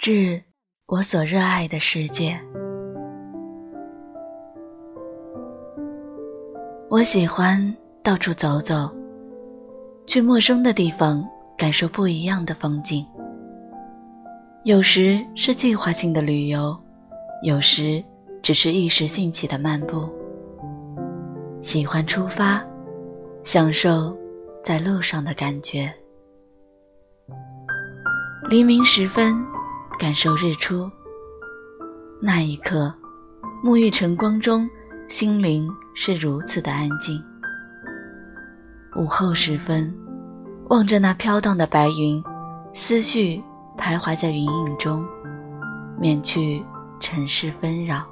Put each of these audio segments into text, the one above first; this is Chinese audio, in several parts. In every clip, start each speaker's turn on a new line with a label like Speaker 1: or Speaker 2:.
Speaker 1: 致我所热爱的世界。我喜欢到处走走，去陌生的地方，感受不一样的风景。有时是计划性的旅游，有时只是一时兴起的漫步。喜欢出发，享受在路上的感觉。黎明时分，感受日出。那一刻，沐浴晨光中，心灵是如此的安静。午后时分，望着那飘荡的白云，思绪徘徊在云影中，免去尘世纷扰。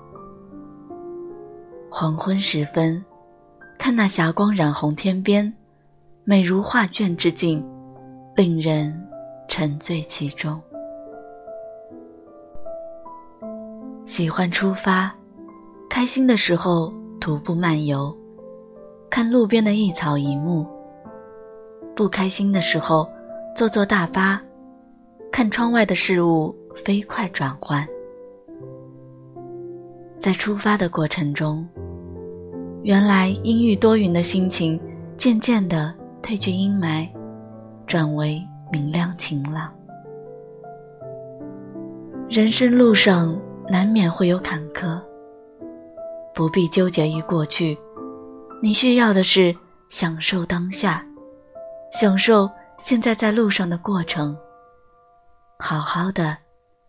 Speaker 1: 黄昏时分，看那霞光染红天边，美如画卷之境，令人。沉醉其中，喜欢出发，开心的时候徒步漫游，看路边的一草一木；不开心的时候，坐坐大巴，看窗外的事物飞快转换。在出发的过程中，原来阴郁多云的心情，渐渐的褪去阴霾，转为。明亮晴朗，人生路上难免会有坎坷，不必纠结于过去，你需要的是享受当下，享受现在在路上的过程，好好的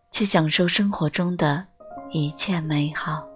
Speaker 1: 去享受生活中的一切美好。